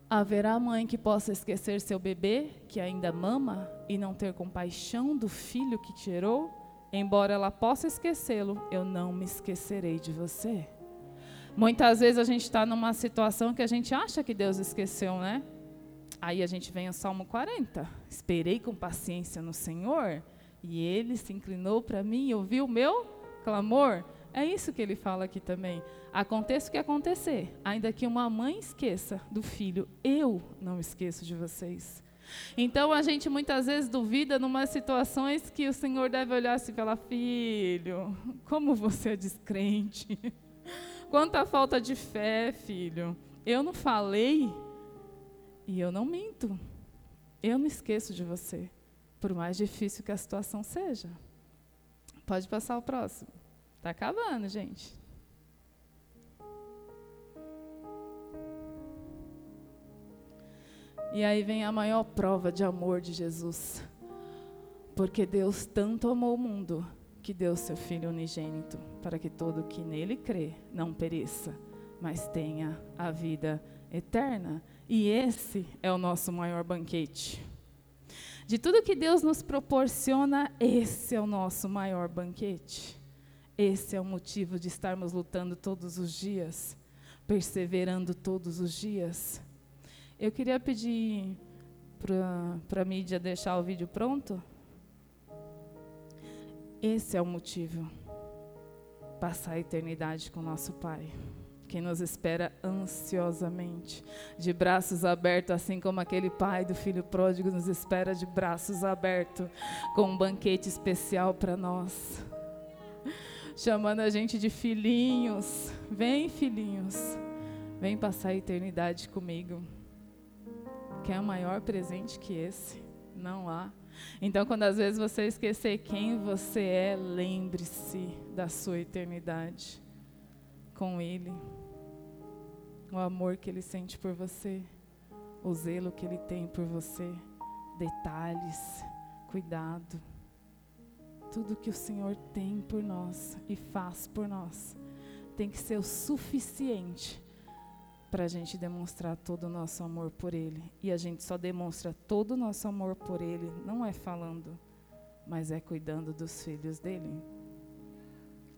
Haverá mãe que possa esquecer seu bebê, que ainda mama, e não ter compaixão do filho que gerou? Embora ela possa esquecê-lo, eu não me esquecerei de você. Muitas vezes a gente está numa situação que a gente acha que Deus esqueceu, né? Aí a gente vem ao Salmo 40. Esperei com paciência no Senhor, e ele se inclinou para mim e ouviu o meu clamor. É isso que ele fala aqui também. Aconteça o que acontecer, ainda que uma mãe esqueça do filho, eu não esqueço de vocês. Então a gente muitas vezes duvida numas situações que o Senhor deve olhar assim e falar: Filho, como você é descrente. Quanta falta de fé, filho. Eu não falei e eu não minto. Eu não esqueço de você, por mais difícil que a situação seja. Pode passar o próximo. Está acabando, gente. E aí vem a maior prova de amor de Jesus. Porque Deus tanto amou o mundo que deu seu Filho unigênito, para que todo que nele crê não pereça, mas tenha a vida eterna. E esse é o nosso maior banquete. De tudo que Deus nos proporciona, esse é o nosso maior banquete. Esse é o motivo de estarmos lutando todos os dias, perseverando todos os dias. Eu queria pedir para a mídia deixar o vídeo pronto. Esse é o motivo. Passar a eternidade com nosso Pai, que nos espera ansiosamente, de braços abertos, assim como aquele pai do filho pródigo nos espera de braços abertos, com um banquete especial para nós chamando a gente de filhinhos. Vem, filhinhos. Vem passar a eternidade comigo. Quer maior presente que esse? Não há. Então, quando às vezes você esquecer quem você é, lembre-se da sua eternidade com Ele. O amor que Ele sente por você, o zelo que Ele tem por você, detalhes, cuidado tudo que o Senhor tem por nós e faz por nós tem que ser o suficiente para a gente demonstrar todo o nosso amor por Ele. E a gente só demonstra todo o nosso amor por Ele, não é falando, mas é cuidando dos filhos dele.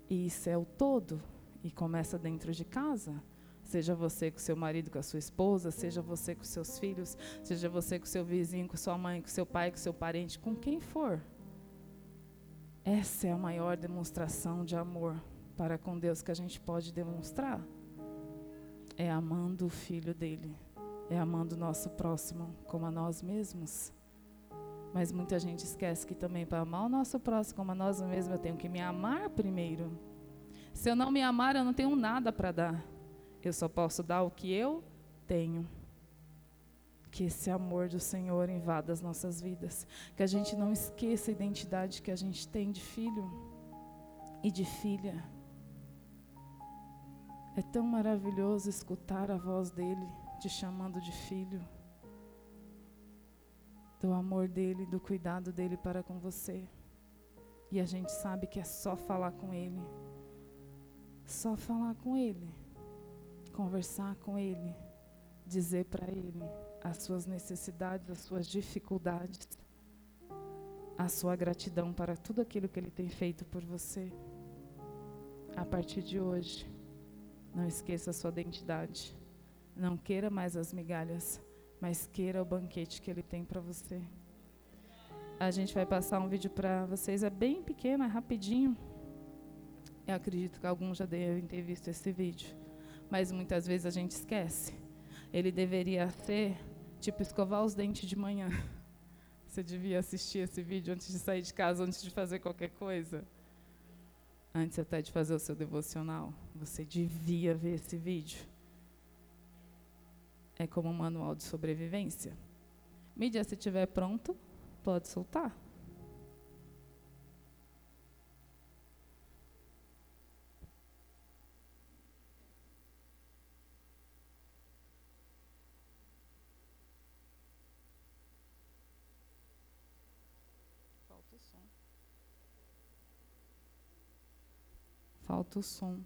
E isso é o todo, e começa dentro de casa. Seja você com seu marido, com a sua esposa, seja você com seus filhos, seja você com seu vizinho, com sua mãe, com seu pai, com seu parente, com quem for. Essa é a maior demonstração de amor para com Deus que a gente pode demonstrar. É amando o filho dele, é amando o nosso próximo como a nós mesmos. Mas muita gente esquece que também para amar o nosso próximo como a nós mesmos, eu tenho que me amar primeiro. Se eu não me amar, eu não tenho nada para dar. Eu só posso dar o que eu tenho que esse amor do Senhor invada as nossas vidas, que a gente não esqueça a identidade que a gente tem de filho e de filha. É tão maravilhoso escutar a voz dele te chamando de filho, do amor dele, do cuidado dele para com você. E a gente sabe que é só falar com ele, só falar com ele, conversar com ele, dizer para ele as suas necessidades, as suas dificuldades, a sua gratidão para tudo aquilo que Ele tem feito por você. A partir de hoje, não esqueça a sua identidade. Não queira mais as migalhas, mas queira o banquete que Ele tem para você. A gente vai passar um vídeo para vocês, é bem pequeno, é rapidinho. Eu acredito que alguns já devem ter visto esse vídeo, mas muitas vezes a gente esquece. Ele deveria ser Tipo, escovar os dentes de manhã. Você devia assistir esse vídeo antes de sair de casa, antes de fazer qualquer coisa. Antes até de fazer o seu devocional. Você devia ver esse vídeo. É como um manual de sobrevivência. Mídia, se estiver pronto, pode soltar. Falta o som. Calma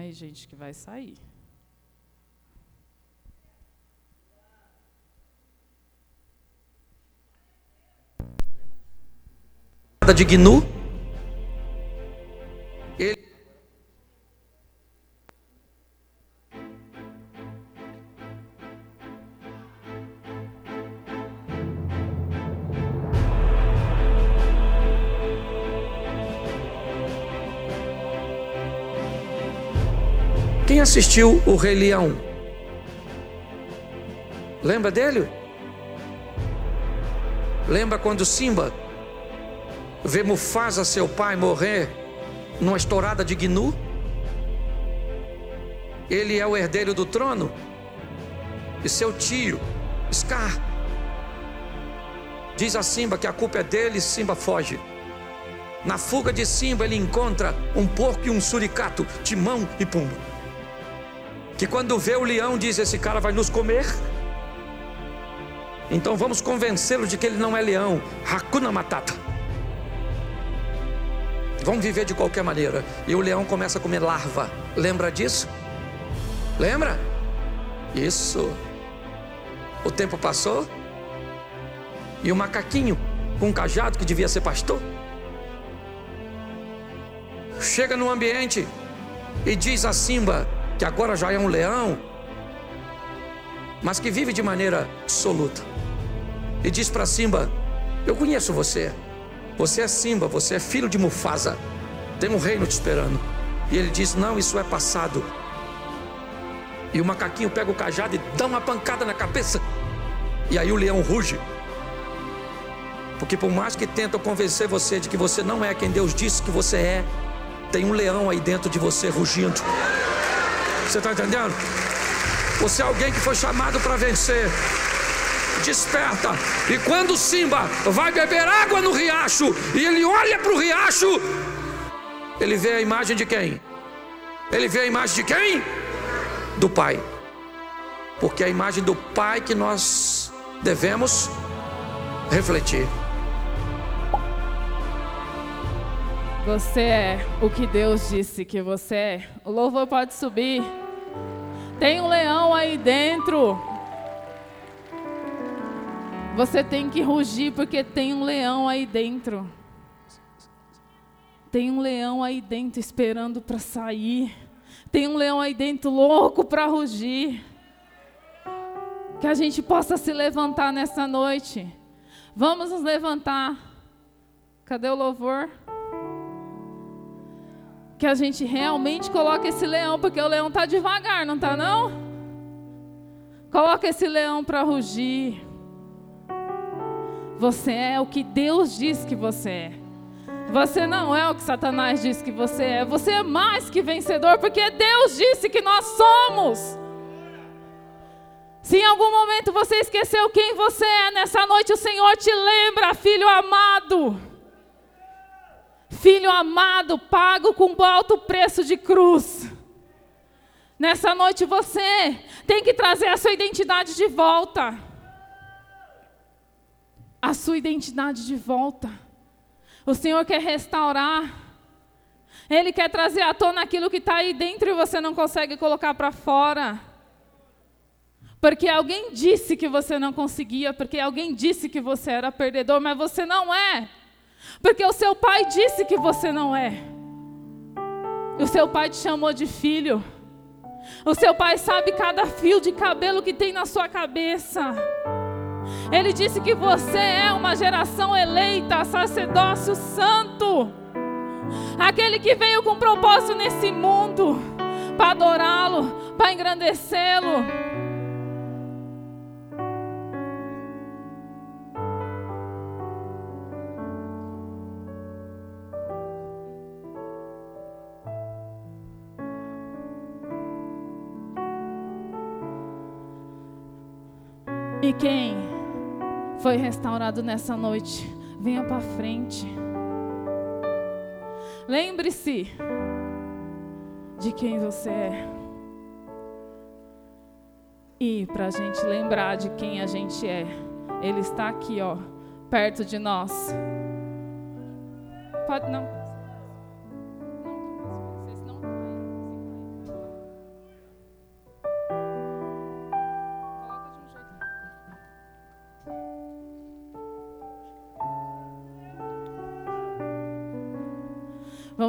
aí, gente, que vai sair. de Gnu. Quem assistiu o Rei Leão? Lembra dele? Lembra quando Simba vê Mufasa, seu pai, morrer numa estourada de Gnu? Ele é o herdeiro do trono. E seu tio, Scar, diz a Simba que a culpa é dele e Simba foge. Na fuga de Simba, ele encontra um porco e um suricato, Timão e Pumba. Que quando vê o leão, diz: Esse cara vai nos comer. Então vamos convencê-lo de que ele não é leão. Hakuna Matata. Vamos viver de qualquer maneira. E o leão começa a comer larva. Lembra disso? Lembra? Isso. O tempo passou. E o macaquinho com um cajado que devia ser pastor. Chega no ambiente e diz a Simba que agora já é um leão, mas que vive de maneira absoluta. E diz para Simba: Eu conheço você. Você é Simba, você é filho de Mufasa. Tem um reino te esperando. E ele diz: Não, isso é passado. E o macaquinho pega o cajado e dá uma pancada na cabeça. E aí o leão ruge. Porque por mais que tentam convencer você de que você não é quem Deus disse que você é, tem um leão aí dentro de você rugindo. Você está entendendo? Você é alguém que foi chamado para vencer desperta. E quando Simba vai beber água no riacho e ele olha para o riacho, ele vê a imagem de quem? Ele vê a imagem de quem? Do Pai. Porque é a imagem do Pai que nós devemos refletir. Você é o que Deus disse que você é. O louvor pode subir. Tem um leão aí dentro. Você tem que rugir porque tem um leão aí dentro. Tem um leão aí dentro esperando para sair. Tem um leão aí dentro louco para rugir. Que a gente possa se levantar nessa noite. Vamos nos levantar. Cadê o louvor? Que a gente realmente coloque esse leão, porque o leão está devagar, não está não? Coloca esse leão para rugir. Você é o que Deus diz que você é. Você não é o que Satanás diz que você é. Você é mais que vencedor, porque Deus disse que nós somos. Se em algum momento você esqueceu quem você é, nessa noite o Senhor te lembra, filho amado. Filho amado, pago com alto preço de cruz. Nessa noite você tem que trazer a sua identidade de volta a sua identidade de volta. O Senhor quer restaurar. Ele quer trazer à tona aquilo que está aí dentro e você não consegue colocar para fora. Porque alguém disse que você não conseguia, porque alguém disse que você era perdedor, mas você não é. Porque o seu pai disse que você não é. O seu pai te chamou de filho. O seu pai sabe cada fio de cabelo que tem na sua cabeça. Ele disse que você é uma geração eleita, sacerdócio santo. Aquele que veio com propósito nesse mundo para adorá-lo, para engrandecê-lo. E quem foi restaurado nessa noite, venha para frente. Lembre-se de quem você é. E para a gente lembrar de quem a gente é, Ele está aqui, ó, perto de nós. Pode não.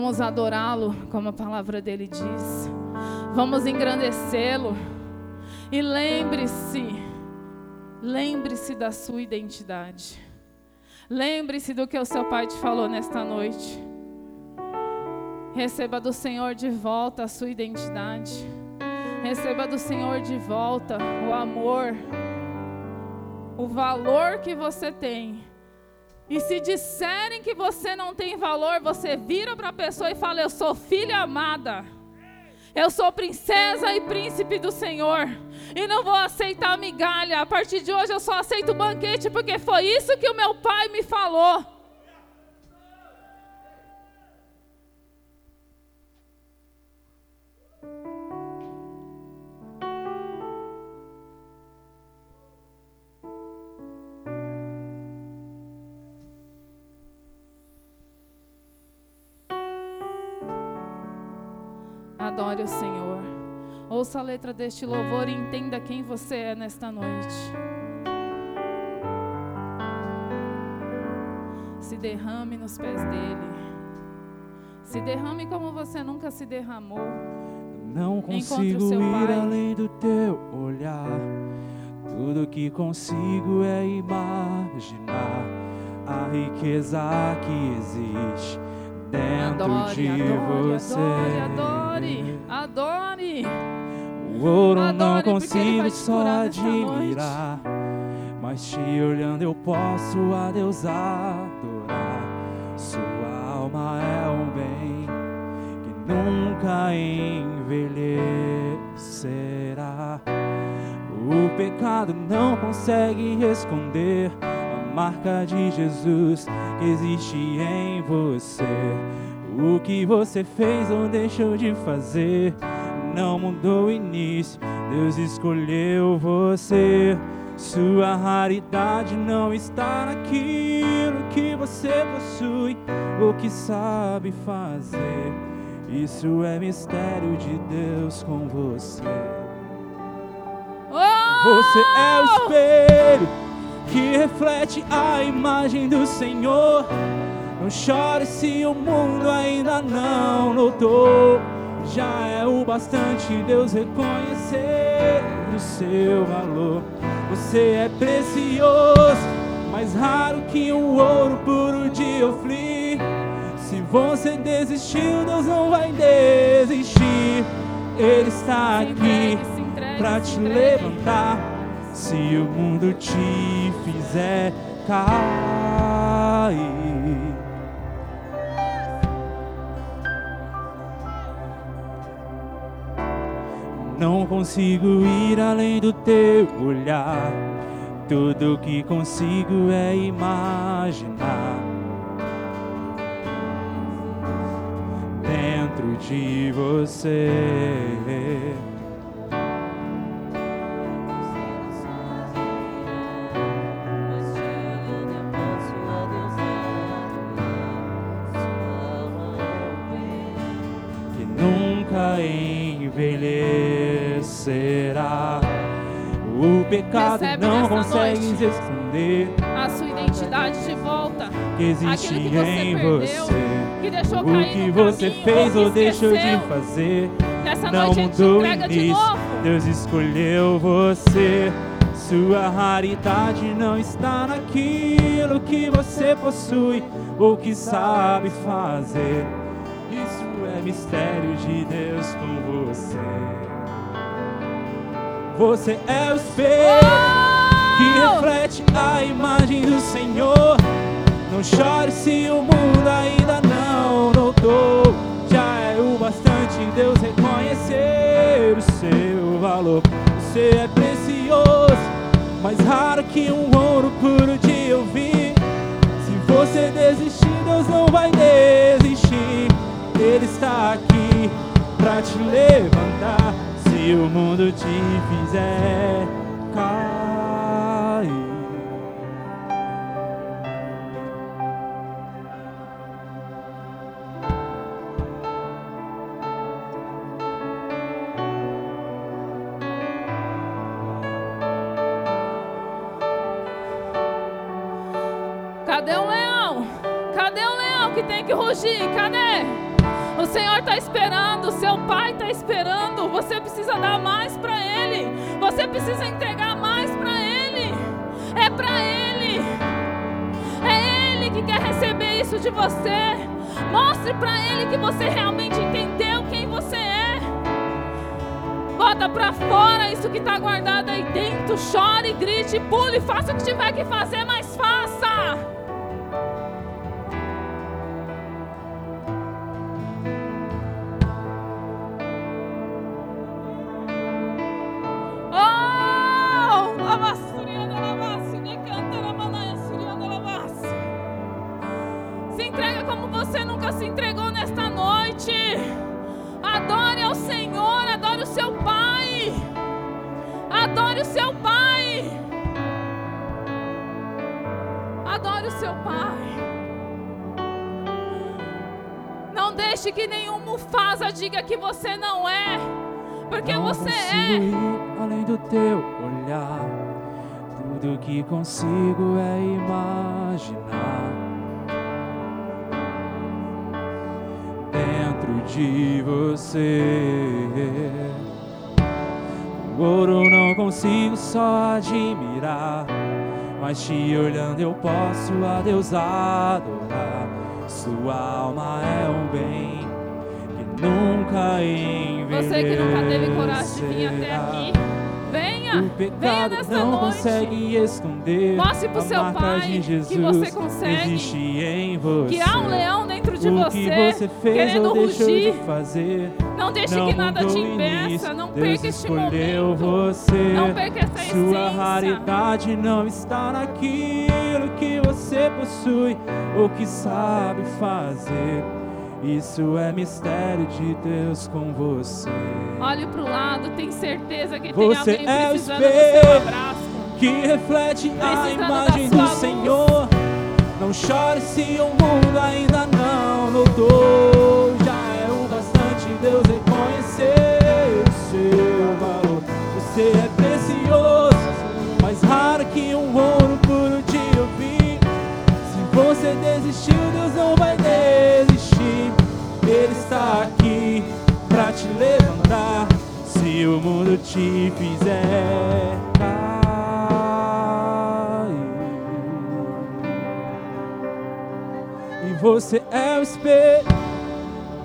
Vamos adorá-lo, como a palavra dele diz. Vamos engrandecê-lo. E lembre-se, lembre-se da sua identidade. Lembre-se do que o seu pai te falou nesta noite. Receba do Senhor de volta a sua identidade. Receba do Senhor de volta o amor, o valor que você tem. E se disserem que você não tem valor, você vira para a pessoa e fala: Eu sou filha amada. Eu sou princesa e príncipe do Senhor. E não vou aceitar migalha. A partir de hoje eu só aceito banquete, porque foi isso que o meu pai me falou. O Senhor. Ouça a letra deste louvor e entenda quem você é nesta noite. Se derrame nos pés dele. Se derrame como você nunca se derramou. Não consigo ir além do teu olhar. Tudo que consigo é imaginar a riqueza que existe dentro adore, de adore, você. Adore, adore, O ouro adore, não consigo só admirar, mas te olhando eu posso a Deus adorar. Sua alma é um bem que nunca envelhecerá. O pecado não consegue esconder marca de Jesus que existe em você. O que você fez ou deixou de fazer não mudou o início. Deus escolheu você. Sua raridade não está naquilo que você possui ou que sabe fazer. Isso é mistério de Deus com você. Você é o espelho que reflete a imagem do Senhor. Não chore se o mundo ainda não notou. Já é o bastante Deus reconhecer o seu valor. Você é precioso, mais raro que um ouro puro de Ofli. Se você desistiu, Deus não vai desistir. Ele está aqui para te levantar se o mundo te fizer cair. Não consigo ir além do teu olhar. Tudo que consigo é imaginar. Dentro de você. Pecado Recebe não consegue esconder a sua identidade de volta. Que existe que em perdeu, você. Que deixou o que você caminho, fez ou deixou de fazer. Nessa não noite mudou o início. Deus escolheu você. Sua raridade não está naquilo que você possui ou que sabe fazer. Isso é mistério de Deus com você. Você é o espelho que reflete a imagem do Senhor. Não chore se o mundo ainda não notou. Já é o bastante Deus reconhecer o seu valor. Você é precioso, mais raro que um ouro puro de ouvir. Se você desistir, Deus não vai desistir. Ele está aqui para te levantar se o mundo te fizer cair. Cadê o leão? Cadê o leão que tem que rugir? Cadê? O Senhor está esperando, o seu pai está esperando. Você precisa dar mais para Ele. Você precisa entregar mais para Ele. É para Ele. É Ele que quer receber isso de você. Mostre para Ele que você realmente entendeu quem você é. Bota para fora isso que está guardado aí dentro. Chore, grite, pule, faça o que tiver que fazer, mas faça. Que você não é, porque não você é. Além do teu olhar, tudo que consigo é imaginar. Dentro de você, o ouro não consigo só admirar, mas te olhando eu posso a Deus adorar. Sua alma é um bem nunca envelhecerá. Você que nunca teve coragem de vir até aqui, venha, o pecado venha nesta não noite. consegue esconder. Mostre para o seu pai que você consegue. Existe em você. Que há um leão dentro de o você, que você fez querendo rugir. de fazer. Não deixe não que nada te impeça. Não Deus perca este momento. você. Não perca essa Sua essência. raridade não está naquilo que você possui ou que sabe fazer. Isso é mistério de Deus com você. Olhe para o lado, tem certeza que Você tem é o alguém precisando do seu abraço. que reflete a imagem do luz. Senhor. Não chore se o mundo ainda não notou. Já é o bastante Deus reconhecer o seu valor. Você é precioso, mais raro que um ouro puro de ouvir. Se você desistiu, Deus não vai está aqui pra te levantar. Se o mundo te fizer cair. E você é o espelho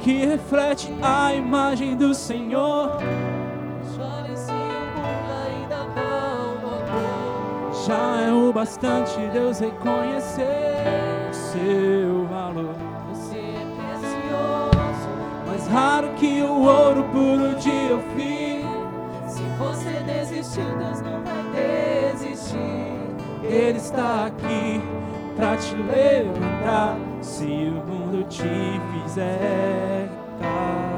que reflete a imagem do Senhor. Já é o bastante Deus reconhecer seu valor. Raro que o ouro puro de Ofir. Se você desistiu, Deus não vai desistir. Ele está aqui pra te levantar. Se o mundo te fizer cair.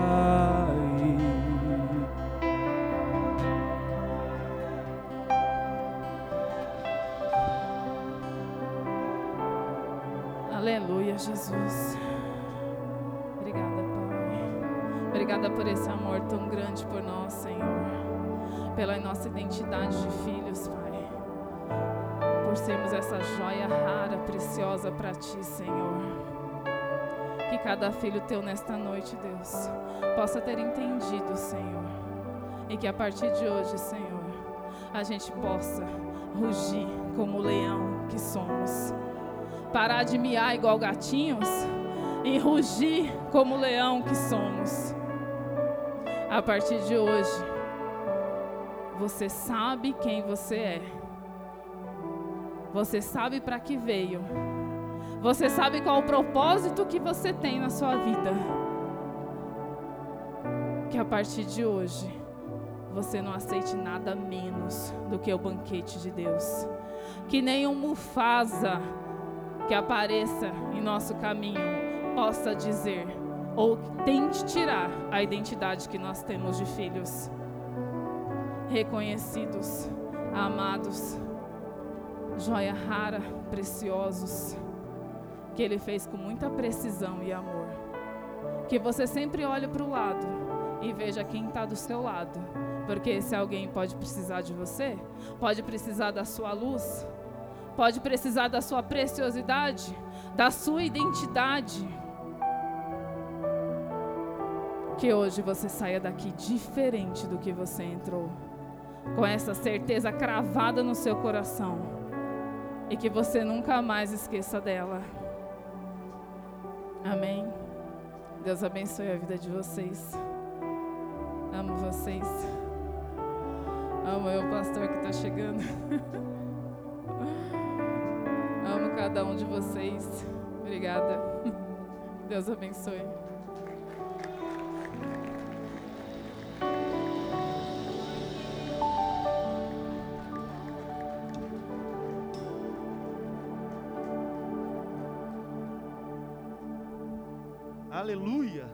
Aleluia, Jesus. Obrigada por esse amor tão grande por nós, Senhor. Pela nossa identidade de filhos, Pai. Por sermos essa joia rara, preciosa para Ti, Senhor. Que cada filho Teu nesta noite, Deus, possa ter entendido, Senhor. E que a partir de hoje, Senhor, a gente possa rugir como o leão que somos parar de miar igual gatinhos e rugir como leão que somos. A partir de hoje, você sabe quem você é. Você sabe para que veio. Você sabe qual o propósito que você tem na sua vida. Que a partir de hoje, você não aceite nada menos do que o banquete de Deus. Que nenhum Mufasa que apareça em nosso caminho possa dizer ou tente tirar a identidade que nós temos de filhos reconhecidos, amados, joia rara, preciosos, que Ele fez com muita precisão e amor. Que você sempre olhe para o lado e veja quem está do seu lado, porque esse alguém pode precisar de você, pode precisar da sua luz, pode precisar da sua preciosidade, da sua identidade. Que hoje você saia daqui diferente do que você entrou. Com essa certeza cravada no seu coração. E que você nunca mais esqueça dela. Amém. Deus abençoe a vida de vocês. Amo vocês. Amo o pastor que está chegando. Amo cada um de vocês. Obrigada. Deus abençoe. Aleluia.